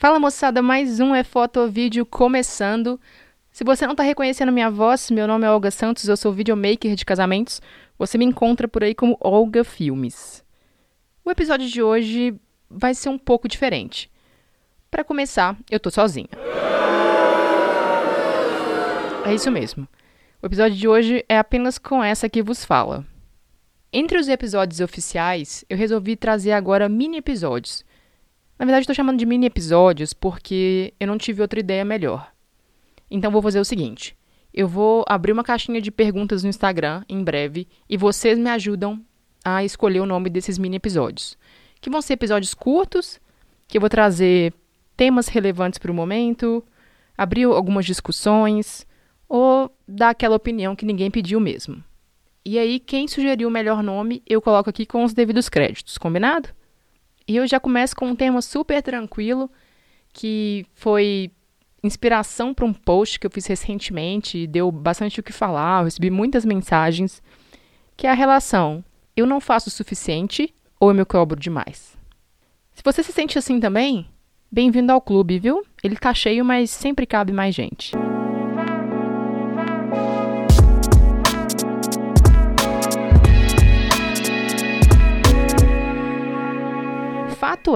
Fala moçada, mais um é foto ou vídeo começando. Se você não está reconhecendo minha voz, meu nome é Olga Santos, eu sou videomaker de casamentos. Você me encontra por aí como Olga Filmes. O episódio de hoje vai ser um pouco diferente. Para começar, eu tô sozinha. É isso mesmo. O episódio de hoje é apenas com essa que vos fala. Entre os episódios oficiais, eu resolvi trazer agora mini episódios na verdade, estou chamando de mini episódios porque eu não tive outra ideia melhor. Então, vou fazer o seguinte: eu vou abrir uma caixinha de perguntas no Instagram em breve e vocês me ajudam a escolher o nome desses mini episódios. Que vão ser episódios curtos, que eu vou trazer temas relevantes para o momento, abrir algumas discussões ou dar aquela opinião que ninguém pediu mesmo. E aí, quem sugeriu o melhor nome, eu coloco aqui com os devidos créditos, combinado? E eu já começo com um tema super tranquilo, que foi inspiração para um post que eu fiz recentemente, deu bastante o que falar, eu recebi muitas mensagens, que é a relação eu não faço o suficiente ou eu me cobro demais. Se você se sente assim também, bem-vindo ao clube, viu? Ele tá cheio, mas sempre cabe mais gente.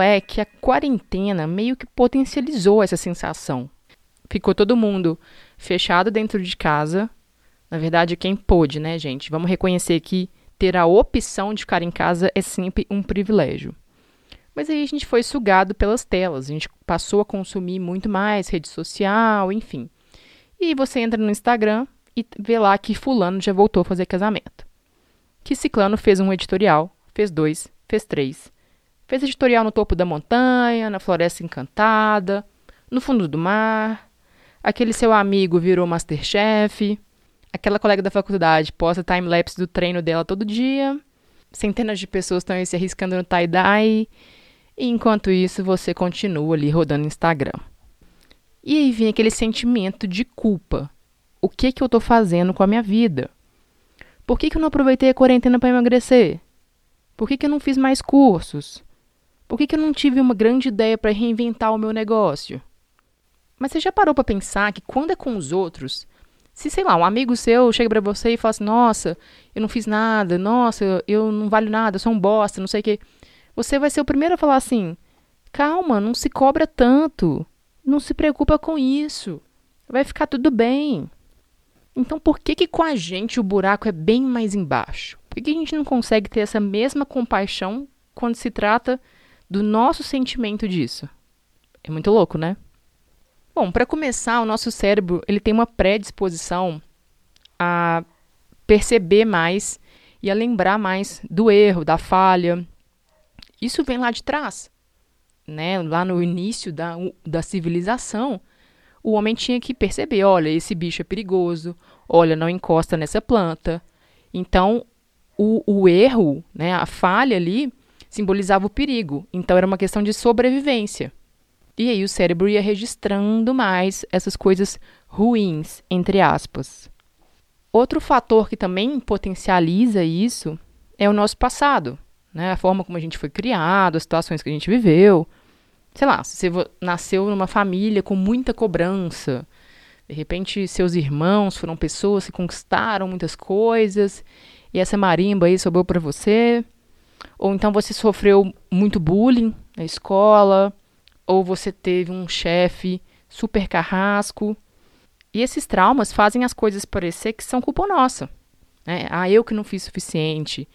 É que a quarentena meio que potencializou essa sensação. Ficou todo mundo fechado dentro de casa. Na verdade, quem pôde, né, gente? Vamos reconhecer que ter a opção de ficar em casa é sempre um privilégio. Mas aí a gente foi sugado pelas telas, a gente passou a consumir muito mais rede social, enfim. E você entra no Instagram e vê lá que fulano já voltou a fazer casamento. Que ciclano fez um editorial, fez dois, fez três. Fez editorial no topo da montanha, na floresta encantada, no fundo do mar. Aquele seu amigo virou Masterchef. Aquela colega da faculdade posta time-lapse do treino dela todo dia. Centenas de pessoas estão aí se arriscando no tie-dye. E enquanto isso, você continua ali rodando Instagram. E aí vem aquele sentimento de culpa. O que, que eu estou fazendo com a minha vida? Por que, que eu não aproveitei a quarentena para emagrecer? Por que, que eu não fiz mais cursos? Por que, que eu não tive uma grande ideia para reinventar o meu negócio? Mas você já parou para pensar que quando é com os outros, se, sei lá, um amigo seu chega para você e fala assim: Nossa, eu não fiz nada, nossa, eu não valho nada, eu sou um bosta, não sei o quê. Você vai ser o primeiro a falar assim: Calma, não se cobra tanto. Não se preocupa com isso. Vai ficar tudo bem. Então, por que, que com a gente o buraco é bem mais embaixo? Por que, que a gente não consegue ter essa mesma compaixão quando se trata do nosso sentimento disso. É muito louco, né? Bom, para começar, o nosso cérebro ele tem uma predisposição a perceber mais e a lembrar mais do erro, da falha. Isso vem lá de trás, né? Lá no início da, da civilização, o homem tinha que perceber, olha, esse bicho é perigoso, olha, não encosta nessa planta. Então, o, o erro, né, a falha ali, simbolizava o perigo, então era uma questão de sobrevivência. E aí o cérebro ia registrando mais essas coisas ruins, entre aspas. Outro fator que também potencializa isso é o nosso passado, né? A forma como a gente foi criado, as situações que a gente viveu. Sei lá, se você nasceu numa família com muita cobrança, de repente seus irmãos foram pessoas que conquistaram muitas coisas e essa marimba aí sobrou para você. Ou então você sofreu muito bullying na escola, ou você teve um chefe super carrasco. E esses traumas fazem as coisas parecer que são culpa nossa. Né? Ah, eu que não fiz suficiente.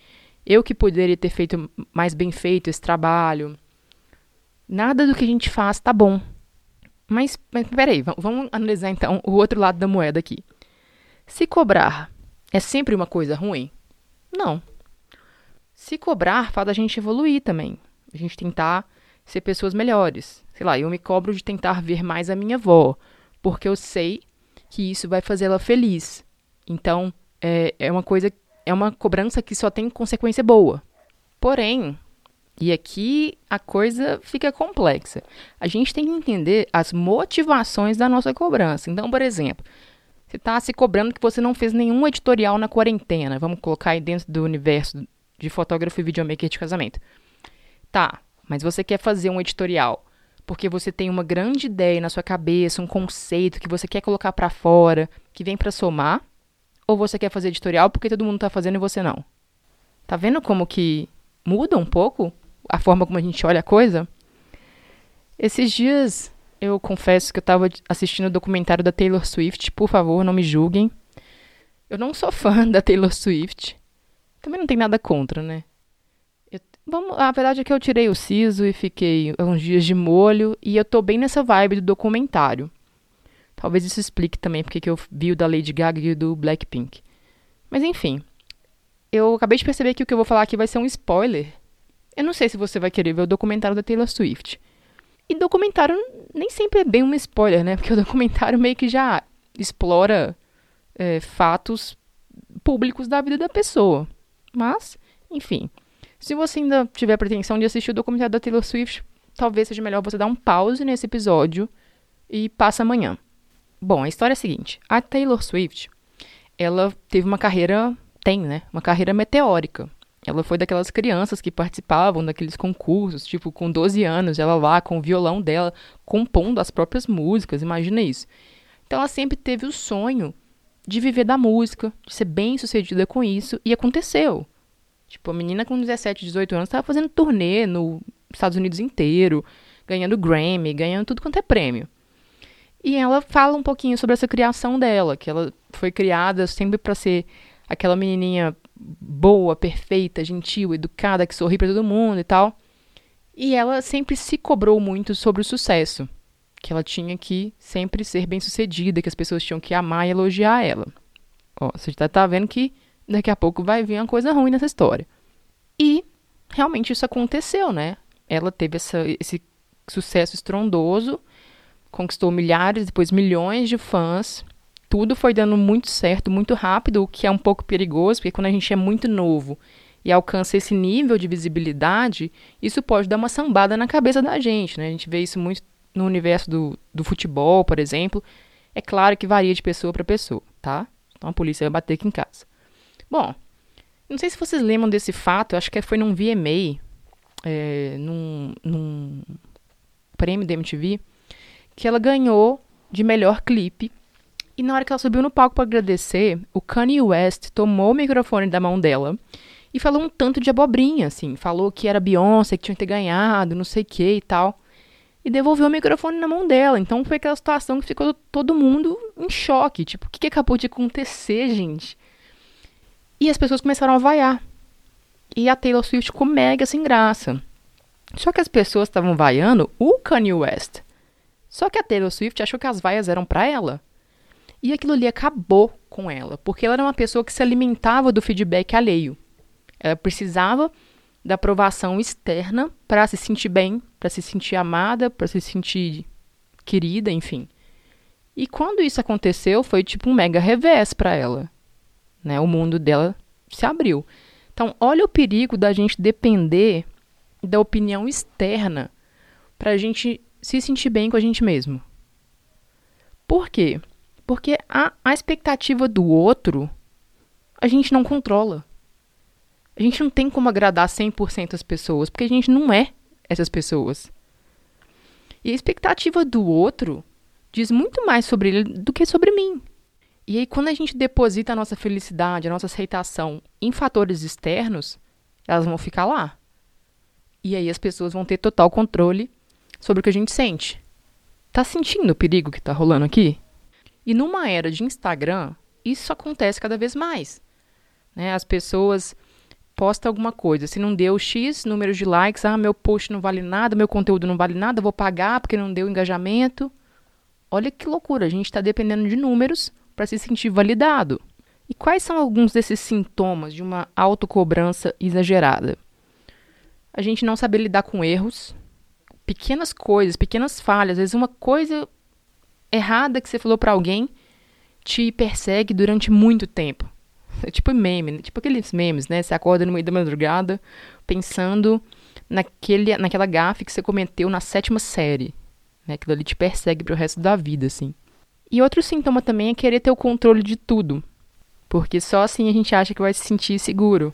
Eu que poderia ter feito mais bem feito esse trabalho. Nada do que a gente faz tá bom. Mas, mas peraí, vamos analisar então o outro lado da moeda aqui. Se cobrar é sempre uma coisa ruim? Não. Se cobrar, faz a gente evoluir também. A gente tentar ser pessoas melhores. Sei lá, eu me cobro de tentar ver mais a minha avó, porque eu sei que isso vai fazer ela feliz. Então, é, é uma coisa, é uma cobrança que só tem consequência boa. Porém, e aqui a coisa fica complexa. A gente tem que entender as motivações da nossa cobrança. Então, por exemplo, você está se cobrando que você não fez nenhum editorial na quarentena. Vamos colocar aí dentro do universo de fotógrafo e videomaker de casamento. Tá, mas você quer fazer um editorial porque você tem uma grande ideia na sua cabeça, um conceito que você quer colocar para fora, que vem para somar, ou você quer fazer editorial porque todo mundo tá fazendo e você não? Tá vendo como que muda um pouco a forma como a gente olha a coisa? Esses dias eu confesso que eu estava assistindo o documentário da Taylor Swift, por favor, não me julguem. Eu não sou fã da Taylor Swift. Também não tem nada contra, né? Eu, vamos, a verdade é que eu tirei o siso e fiquei uns dias de molho e eu tô bem nessa vibe do documentário. Talvez isso explique também porque que eu vi o da Lady Gaga e do Blackpink. Mas enfim, eu acabei de perceber que o que eu vou falar aqui vai ser um spoiler. Eu não sei se você vai querer ver o documentário da Taylor Swift. E documentário nem sempre é bem um spoiler, né? Porque o documentário meio que já explora é, fatos públicos da vida da pessoa. Mas, enfim. Se você ainda tiver pretensão de assistir o documentário da Taylor Swift, talvez seja melhor você dar um pause nesse episódio e passa amanhã. Bom, a história é a seguinte: a Taylor Swift, ela teve uma carreira, tem, né? Uma carreira meteórica. Ela foi daquelas crianças que participavam daqueles concursos, tipo, com 12 anos, ela lá com o violão dela, compondo as próprias músicas, imagina isso. Então ela sempre teve o sonho de viver da música, de ser bem sucedida com isso, e aconteceu. Tipo, a menina com 17, 18 anos estava fazendo turnê nos Estados Unidos inteiro, ganhando Grammy, ganhando tudo quanto é prêmio. E ela fala um pouquinho sobre essa criação dela, que ela foi criada sempre para ser aquela menininha boa, perfeita, gentil, educada, que sorri para todo mundo e tal. E ela sempre se cobrou muito sobre o sucesso, que ela tinha que sempre ser bem-sucedida, que as pessoas tinham que amar e elogiar ela. Ó, você já tá vendo que daqui a pouco vai vir uma coisa ruim nessa história. E realmente isso aconteceu, né? Ela teve essa, esse sucesso estrondoso, conquistou milhares, depois milhões de fãs, tudo foi dando muito certo, muito rápido, o que é um pouco perigoso, porque quando a gente é muito novo e alcança esse nível de visibilidade, isso pode dar uma sambada na cabeça da gente, né? A gente vê isso muito no universo do, do futebol, por exemplo. É claro que varia de pessoa para pessoa, tá? Então a polícia vai bater aqui em casa. Bom, não sei se vocês lembram desse fato, acho que foi num VMA, é, num, num prêmio da MTV, que ela ganhou de melhor clipe e na hora que ela subiu no palco para agradecer, o Kanye West tomou o microfone da mão dela e falou um tanto de abobrinha, assim. Falou que era Beyoncé, que tinha que ter ganhado, não sei o que e tal. E devolveu o microfone na mão dela. Então foi aquela situação que ficou todo mundo em choque. Tipo, o que, que acabou de acontecer, gente? E as pessoas começaram a vaiar. E a Taylor Swift ficou mega sem graça. Só que as pessoas estavam vaiando o Kanye West. Só que a Taylor Swift achou que as vaias eram para ela. E aquilo ali acabou com ela, porque ela era uma pessoa que se alimentava do feedback alheio. Ela precisava da aprovação externa para se sentir bem, para se sentir amada, para se sentir querida, enfim. E quando isso aconteceu, foi tipo um mega revés para ela. Né? O mundo dela se abriu. Então, olha o perigo da gente depender da opinião externa para a gente se sentir bem com a gente mesmo. Por quê? Porque a, a expectativa do outro a gente não controla. A gente não tem como agradar 100% as pessoas, porque a gente não é essas pessoas. E a expectativa do outro diz muito mais sobre ele do que sobre mim. E aí, quando a gente deposita a nossa felicidade, a nossa aceitação em fatores externos, elas vão ficar lá. E aí as pessoas vão ter total controle sobre o que a gente sente. Tá sentindo o perigo que tá rolando aqui? E numa era de Instagram, isso acontece cada vez mais. Né? As pessoas postam alguma coisa, se não deu X número de likes, ah, meu post não vale nada, meu conteúdo não vale nada, vou pagar porque não deu engajamento. Olha que loucura, a gente está dependendo de números para se sentir validado. E quais são alguns desses sintomas de uma autocobrança exagerada? A gente não saber lidar com erros, pequenas coisas, pequenas falhas, às vezes uma coisa errada que você falou para alguém te persegue durante muito tempo. É tipo meme, né? tipo aqueles memes, né? Você acorda no meio da madrugada pensando naquele, naquela gafe que você cometeu na sétima série. Né? Aquilo ali te persegue pro resto da vida, assim. E outro sintoma também é querer ter o controle de tudo. Porque só assim a gente acha que vai se sentir seguro.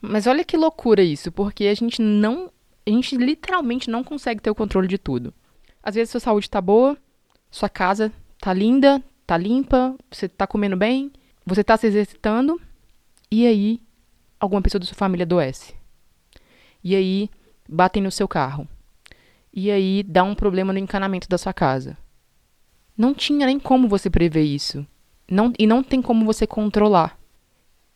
Mas olha que loucura isso, porque a gente não. A gente literalmente não consegue ter o controle de tudo. Às vezes sua saúde tá boa, sua casa tá linda, tá limpa, você tá comendo bem, você tá se exercitando, e aí alguma pessoa da sua família adoece. E aí batem no seu carro. E aí dá um problema no encanamento da sua casa. Não tinha nem como você prever isso. Não, e não tem como você controlar.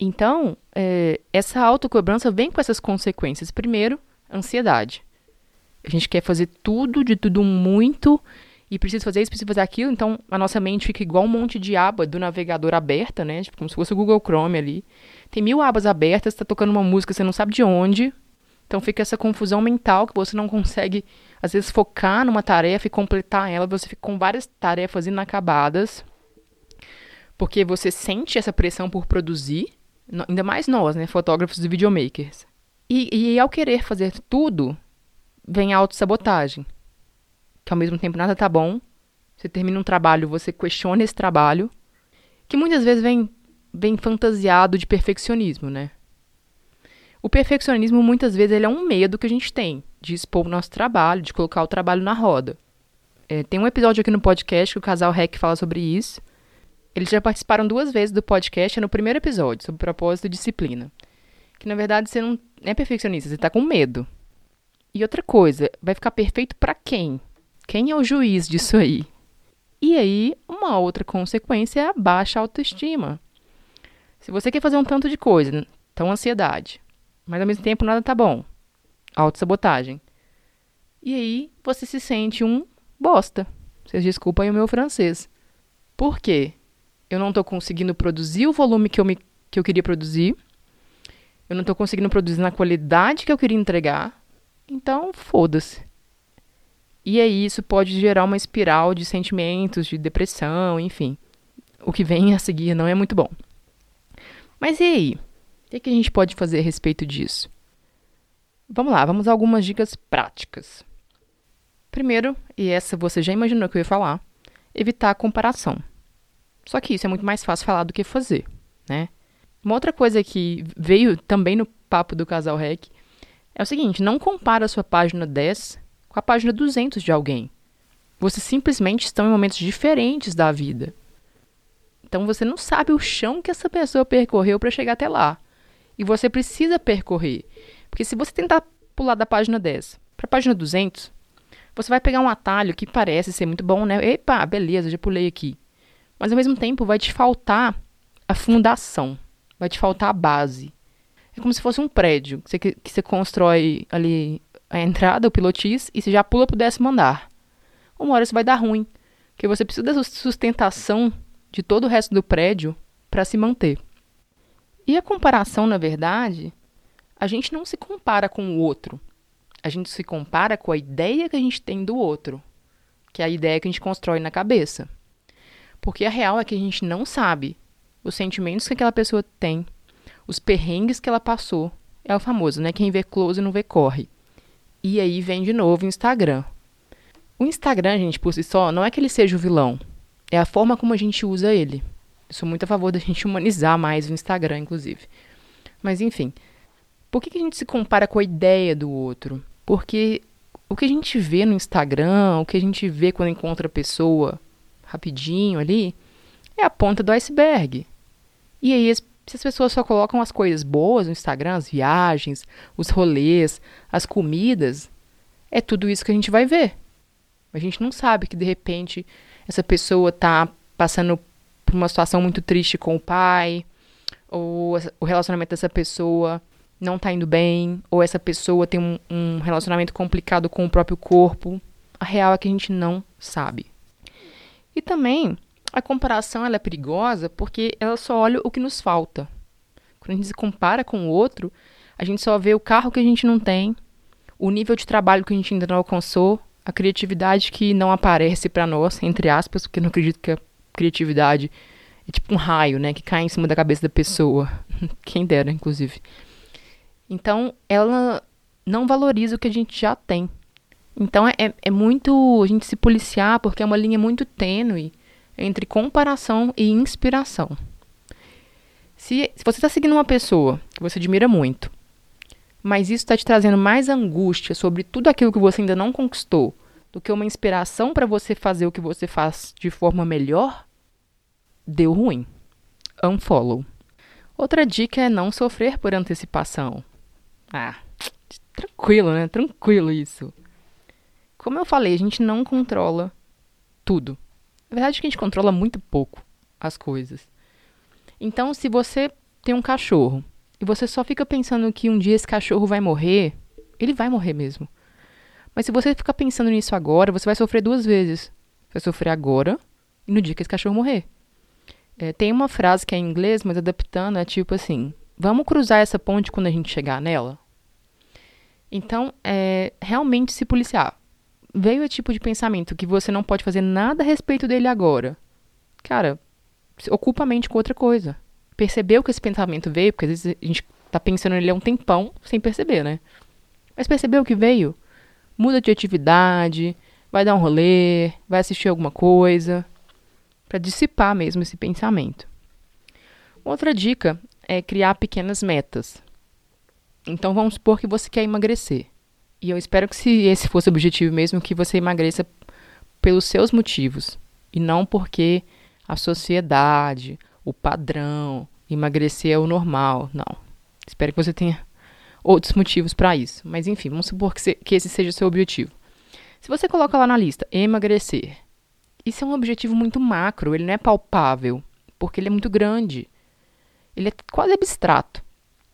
Então, é, essa autocobrança vem com essas consequências. Primeiro, ansiedade. A gente quer fazer tudo, de tudo muito, e precisa fazer isso, precisa fazer aquilo, então a nossa mente fica igual um monte de aba do navegador aberta, né? Tipo, como se fosse o Google Chrome ali. Tem mil abas abertas, está tocando uma música, você não sabe de onde. Então fica essa confusão mental que você não consegue, às vezes, focar numa tarefa e completar ela. Você fica com várias tarefas inacabadas. Porque você sente essa pressão por produzir, ainda mais nós, né, fotógrafos e videomakers. E, e ao querer fazer tudo, vem a autossabotagem. Que ao mesmo tempo nada tá bom. Você termina um trabalho, você questiona esse trabalho. Que muitas vezes vem, vem fantasiado de perfeccionismo, né? O perfeccionismo, muitas vezes, ele é um medo que a gente tem de expor o nosso trabalho, de colocar o trabalho na roda. É, tem um episódio aqui no podcast que o casal REC fala sobre isso. Eles já participaram duas vezes do podcast, é no primeiro episódio, sobre propósito e disciplina. Que, na verdade, você não é perfeccionista, você está com medo. E outra coisa, vai ficar perfeito para quem? Quem é o juiz disso aí? E aí, uma outra consequência é a baixa autoestima. Se você quer fazer um tanto de coisa, então ansiedade, mas ao mesmo tempo nada tá bom. Autossabotagem. E aí você se sente um bosta. Vocês desculpem o meu francês. Por quê? Eu não estou conseguindo produzir o volume que eu, me, que eu queria produzir. Eu não estou conseguindo produzir na qualidade que eu queria entregar. Então, foda-se. E aí isso pode gerar uma espiral de sentimentos, de depressão, enfim. O que vem a seguir não é muito bom. Mas e aí? O que, a gente pode fazer a respeito disso? Vamos lá, vamos a algumas dicas práticas. Primeiro, e essa você já imaginou que eu ia falar, evitar a comparação. Só que isso é muito mais fácil falar do que fazer, né? Uma outra coisa que veio também no papo do casal REC é o seguinte: não compara a sua página 10 com a página 200 de alguém. Vocês simplesmente estão em momentos diferentes da vida. Então você não sabe o chão que essa pessoa percorreu para chegar até lá. E você precisa percorrer. Porque se você tentar pular da página 10 para a página 200, você vai pegar um atalho que parece ser muito bom, né? Epa, beleza, já pulei aqui. Mas ao mesmo tempo vai te faltar a fundação, vai te faltar a base. É como se fosse um prédio que você, que você constrói ali a entrada, o pilotis, e você já pula para o décimo andar. Uma hora isso vai dar ruim, porque você precisa da sustentação de todo o resto do prédio para se manter. E a comparação, na verdade, a gente não se compara com o outro. A gente se compara com a ideia que a gente tem do outro, que é a ideia que a gente constrói na cabeça. Porque a real é que a gente não sabe os sentimentos que aquela pessoa tem, os perrengues que ela passou. É o famoso, né? Quem vê close não vê corre. E aí vem de novo o Instagram. O Instagram, gente, por si só, não é que ele seja o vilão. É a forma como a gente usa ele. Eu sou muito a favor da gente humanizar mais o Instagram, inclusive. Mas enfim, por que, que a gente se compara com a ideia do outro? Porque o que a gente vê no Instagram, o que a gente vê quando encontra a pessoa rapidinho ali, é a ponta do iceberg. E aí, se as pessoas só colocam as coisas boas no Instagram, as viagens, os rolês, as comidas, é tudo isso que a gente vai ver. A gente não sabe que de repente essa pessoa está passando por uma situação muito triste com o pai, ou o relacionamento dessa pessoa não está indo bem, ou essa pessoa tem um, um relacionamento complicado com o próprio corpo. A real é que a gente não sabe. E também a comparação ela é perigosa porque ela só olha o que nos falta. Quando a gente se compara com o outro, a gente só vê o carro que a gente não tem, o nível de trabalho que a gente ainda não alcançou, a criatividade que não aparece para nós, entre aspas, porque eu não acredito que a criatividade é tipo um raio, né, que cai em cima da cabeça da pessoa. Quem dera, inclusive. Então, ela não valoriza o que a gente já tem. Então, é, é muito a gente se policiar, porque é uma linha muito tênue entre comparação e inspiração. Se, se você está seguindo uma pessoa que você admira muito, mas isso está te trazendo mais angústia sobre tudo aquilo que você ainda não conquistou do que uma inspiração para você fazer o que você faz de forma melhor, deu ruim. Unfollow. Outra dica é não sofrer por antecipação. Ah, tranquilo, né? Tranquilo isso. Como eu falei, a gente não controla tudo. Na verdade, é que a gente controla muito pouco as coisas. Então, se você tem um cachorro e você só fica pensando que um dia esse cachorro vai morrer, ele vai morrer mesmo. Mas se você ficar pensando nisso agora, você vai sofrer duas vezes. Você vai sofrer agora e no dia que esse cachorro morrer. É, tem uma frase que é em inglês, mas adaptando é tipo assim: vamos cruzar essa ponte quando a gente chegar nela? Então, é realmente se policiar. Veio o tipo de pensamento que você não pode fazer nada a respeito dele agora. Cara, ocupa a mente com outra coisa. Percebeu que esse pensamento veio, porque às vezes a gente tá pensando nele há um tempão sem perceber, né? Mas percebeu que veio? Muda de atividade, vai dar um rolê, vai assistir alguma coisa, para dissipar mesmo esse pensamento. Outra dica é criar pequenas metas. Então vamos supor que você quer emagrecer. E eu espero que se esse fosse o objetivo mesmo, que você emagreça pelos seus motivos e não porque a sociedade, o padrão, emagrecer é o normal. Não. Espero que você tenha outros motivos para isso. Mas enfim, vamos supor que, se, que esse seja o seu objetivo. Se você coloca lá na lista emagrecer, isso é um objetivo muito macro, ele não é palpável, porque ele é muito grande. Ele é quase abstrato.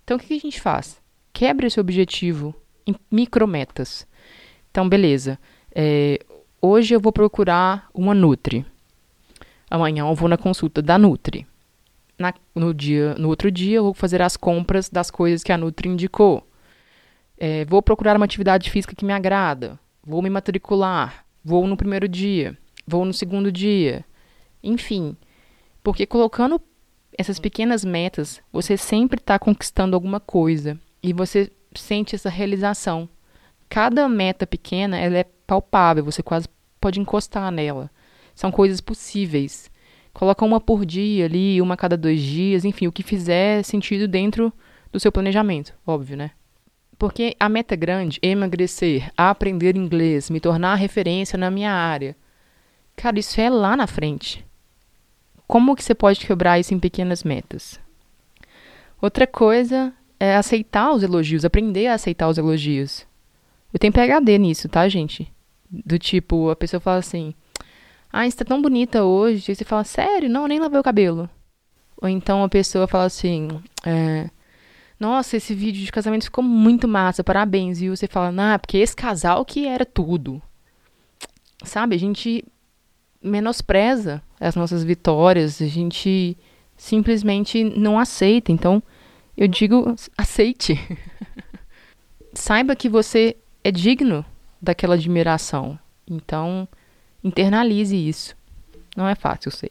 Então o que a gente faz? Quebra esse objetivo em micrometas. Então, beleza. É, hoje eu vou procurar uma Nutri. Amanhã eu vou na consulta da Nutri na, no, dia, no outro dia, eu vou fazer as compras das coisas que a Nutri indicou. É, vou procurar uma atividade física que me agrada. Vou me matricular. Vou no primeiro dia. Vou no segundo dia. Enfim. Porque colocando essas pequenas metas, você sempre está conquistando alguma coisa. E você sente essa realização. Cada meta pequena ela é palpável, você quase pode encostar nela. São coisas possíveis. Coloca uma por dia ali, uma a cada dois dias, enfim, o que fizer sentido dentro do seu planejamento, óbvio, né? Porque a meta grande, emagrecer, aprender inglês, me tornar referência na minha área. Cara, isso é lá na frente. Como que você pode quebrar isso em pequenas metas? Outra coisa é aceitar os elogios, aprender a aceitar os elogios. Eu tenho PhD nisso, tá, gente? Do tipo, a pessoa fala assim: ah, você tá tão bonita hoje. E você fala, sério? Não, nem lavei o cabelo. Ou então a pessoa fala assim, é, nossa, esse vídeo de casamento ficou muito massa, parabéns. E você fala, não, porque esse casal que era tudo. Sabe, a gente menospreza as nossas vitórias, a gente simplesmente não aceita. Então, eu digo, aceite. Saiba que você é digno daquela admiração. Então, Internalize isso. Não é fácil, eu sei.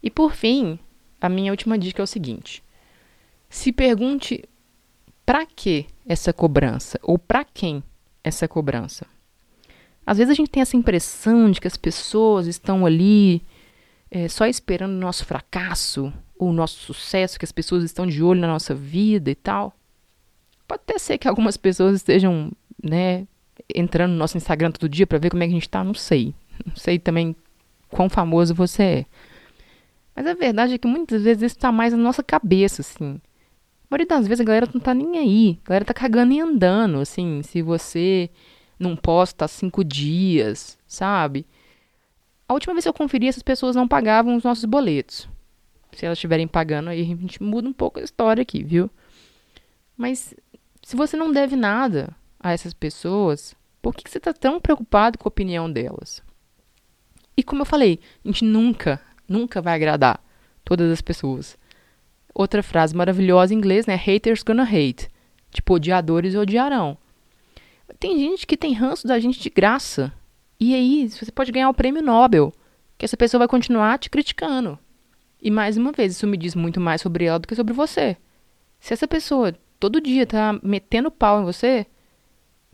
E por fim, a minha última dica é o seguinte: se pergunte para que essa cobrança ou para quem essa cobrança. Às vezes a gente tem essa impressão de que as pessoas estão ali é, só esperando o nosso fracasso ou o nosso sucesso, que as pessoas estão de olho na nossa vida e tal. Pode até ser que algumas pessoas estejam, né, entrando no nosso Instagram todo dia para ver como é que a gente tá, não sei. Não sei também quão famoso você é. Mas a verdade é que muitas vezes isso tá mais na nossa cabeça, assim. A maioria das vezes a galera não tá nem aí. A galera tá cagando e andando, assim. Se você não posta há cinco dias, sabe? A última vez que eu conferi, essas pessoas não pagavam os nossos boletos. Se elas estiverem pagando, aí a gente muda um pouco a história aqui, viu? Mas se você não deve nada a essas pessoas, por que, você está tão preocupado com a opinião delas? E como eu falei, a gente nunca, nunca vai agradar todas as pessoas. Outra frase maravilhosa em inglês, né? Haters gonna hate. Tipo, odiadores odiarão. Tem gente que tem ranço da gente de graça. E aí, você pode ganhar o prêmio Nobel, que essa pessoa vai continuar te criticando. E mais uma vez, isso me diz muito mais sobre ela do que sobre você. Se essa pessoa todo dia tá metendo pau em você,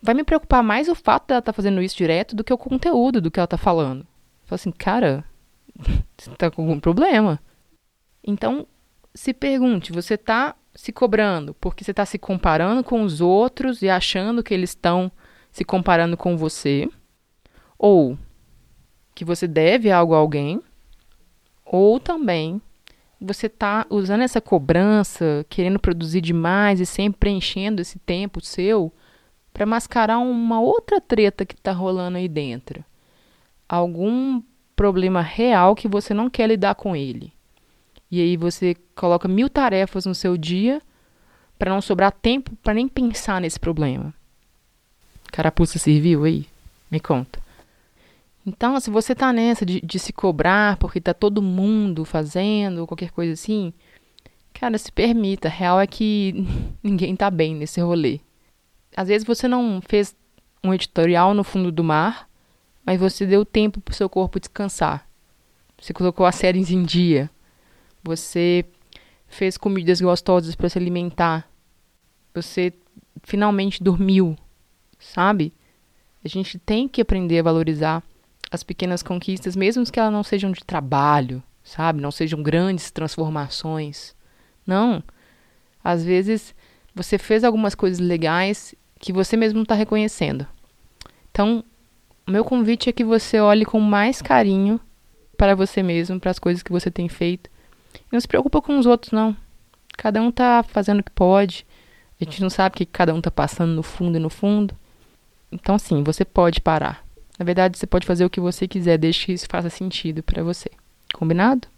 vai me preocupar mais o fato dela estar tá fazendo isso direto do que o conteúdo do que ela está falando. Fala assim, cara, você tá com algum problema. Então, se pergunte, você está se cobrando porque você está se comparando com os outros e achando que eles estão se comparando com você? Ou que você deve algo a alguém, ou também você está usando essa cobrança, querendo produzir demais e sempre preenchendo esse tempo seu para mascarar uma outra treta que está rolando aí dentro. Algum problema real que você não quer lidar com ele. E aí você coloca mil tarefas no seu dia para não sobrar tempo para nem pensar nesse problema. Carapuça serviu aí? Me conta. Então, se você tá nessa de, de se cobrar porque tá todo mundo fazendo, qualquer coisa assim, cara, se permita. A real é que ninguém tá bem nesse rolê. Às vezes você não fez um editorial no fundo do mar, mas você deu tempo pro seu corpo descansar. Você colocou as séries em dia. Você fez comidas gostosas para se alimentar. Você finalmente dormiu, sabe? A gente tem que aprender a valorizar as pequenas conquistas, mesmo que elas não sejam de trabalho, sabe? Não sejam grandes transformações. Não. Às vezes você fez algumas coisas legais que você mesmo não está reconhecendo. Então, o meu convite é que você olhe com mais carinho para você mesmo, para as coisas que você tem feito. E não se preocupa com os outros, não. Cada um está fazendo o que pode. A gente não sabe o que cada um está passando no fundo e no fundo. Então, sim, você pode parar. Na verdade, você pode fazer o que você quiser, desde que isso faça sentido para você. Combinado?